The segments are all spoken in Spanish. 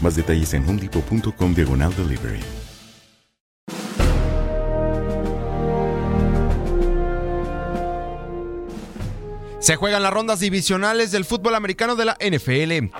Más detalles en homedepot.com diagonal delivery. Se juegan las rondas divisionales del fútbol americano de la NFL.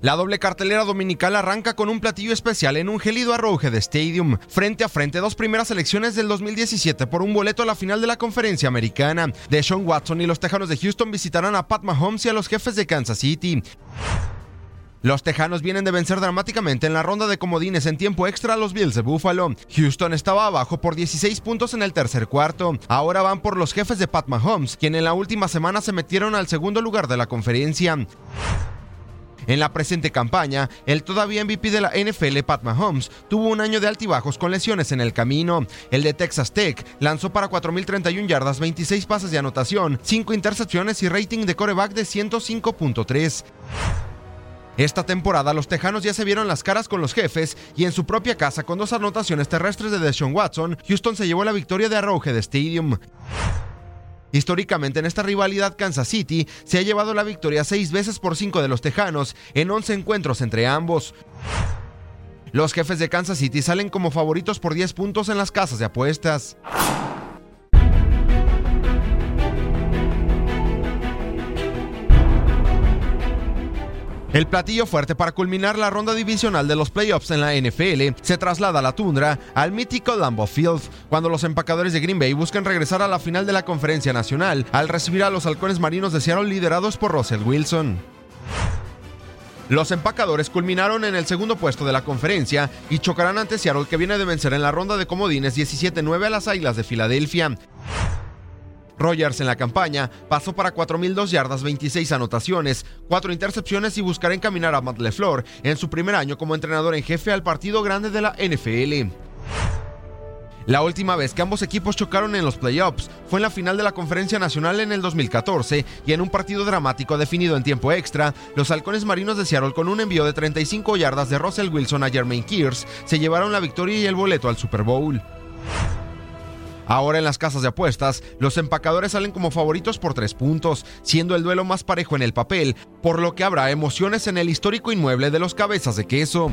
La doble cartelera dominical arranca con un platillo especial en un gélido Arrowhead Stadium, frente a frente dos primeras elecciones del 2017 por un boleto a la final de la conferencia americana. Deshaun Watson y los Tejanos de Houston visitarán a Pat Mahomes y a los jefes de Kansas City. Los Tejanos vienen de vencer dramáticamente en la ronda de comodines en tiempo extra a los Bills de Buffalo. Houston estaba abajo por 16 puntos en el tercer cuarto. Ahora van por los jefes de Pat Mahomes, quien en la última semana se metieron al segundo lugar de la conferencia. En la presente campaña, el todavía MVP de la NFL, Pat Mahomes, tuvo un año de altibajos con lesiones en el camino. El de Texas Tech lanzó para 4.031 yardas, 26 pases de anotación, 5 intercepciones y rating de coreback de 105.3. Esta temporada los Tejanos ya se vieron las caras con los jefes y en su propia casa con dos anotaciones terrestres de Deshaun Watson, Houston se llevó la victoria de Arrowhead Stadium. Históricamente en esta rivalidad Kansas City se ha llevado la victoria seis veces por cinco de los Tejanos en 11 encuentros entre ambos. Los jefes de Kansas City salen como favoritos por 10 puntos en las casas de apuestas. El platillo fuerte para culminar la ronda divisional de los playoffs en la NFL se traslada a la tundra al mítico Lambeau Field, cuando los empacadores de Green Bay buscan regresar a la final de la conferencia nacional al recibir a los halcones marinos de Seattle liderados por Russell Wilson. Los empacadores culminaron en el segundo puesto de la conferencia y chocarán ante Seattle que viene de vencer en la ronda de comodines 17-9 a las Águilas de Filadelfia. Rogers en la campaña pasó para 4.002 yardas, 26 anotaciones, 4 intercepciones y buscará encaminar a Matt LeFleur en su primer año como entrenador en jefe al partido grande de la NFL. La última vez que ambos equipos chocaron en los playoffs fue en la final de la Conferencia Nacional en el 2014 y en un partido dramático definido en tiempo extra, los halcones marinos de Seattle con un envío de 35 yardas de Russell Wilson a Jermaine Kears se llevaron la victoria y el boleto al Super Bowl. Ahora en las casas de apuestas, los empacadores salen como favoritos por tres puntos, siendo el duelo más parejo en el papel, por lo que habrá emociones en el histórico inmueble de los cabezas de queso.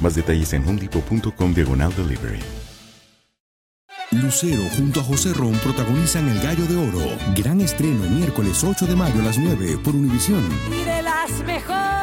Más detalles en homedepot.com diagonal delivery. Lucero junto a José Ron protagonizan El Gallo de Oro. Gran estreno miércoles 8 de mayo a las 9 por Univisión. Y de las mejores.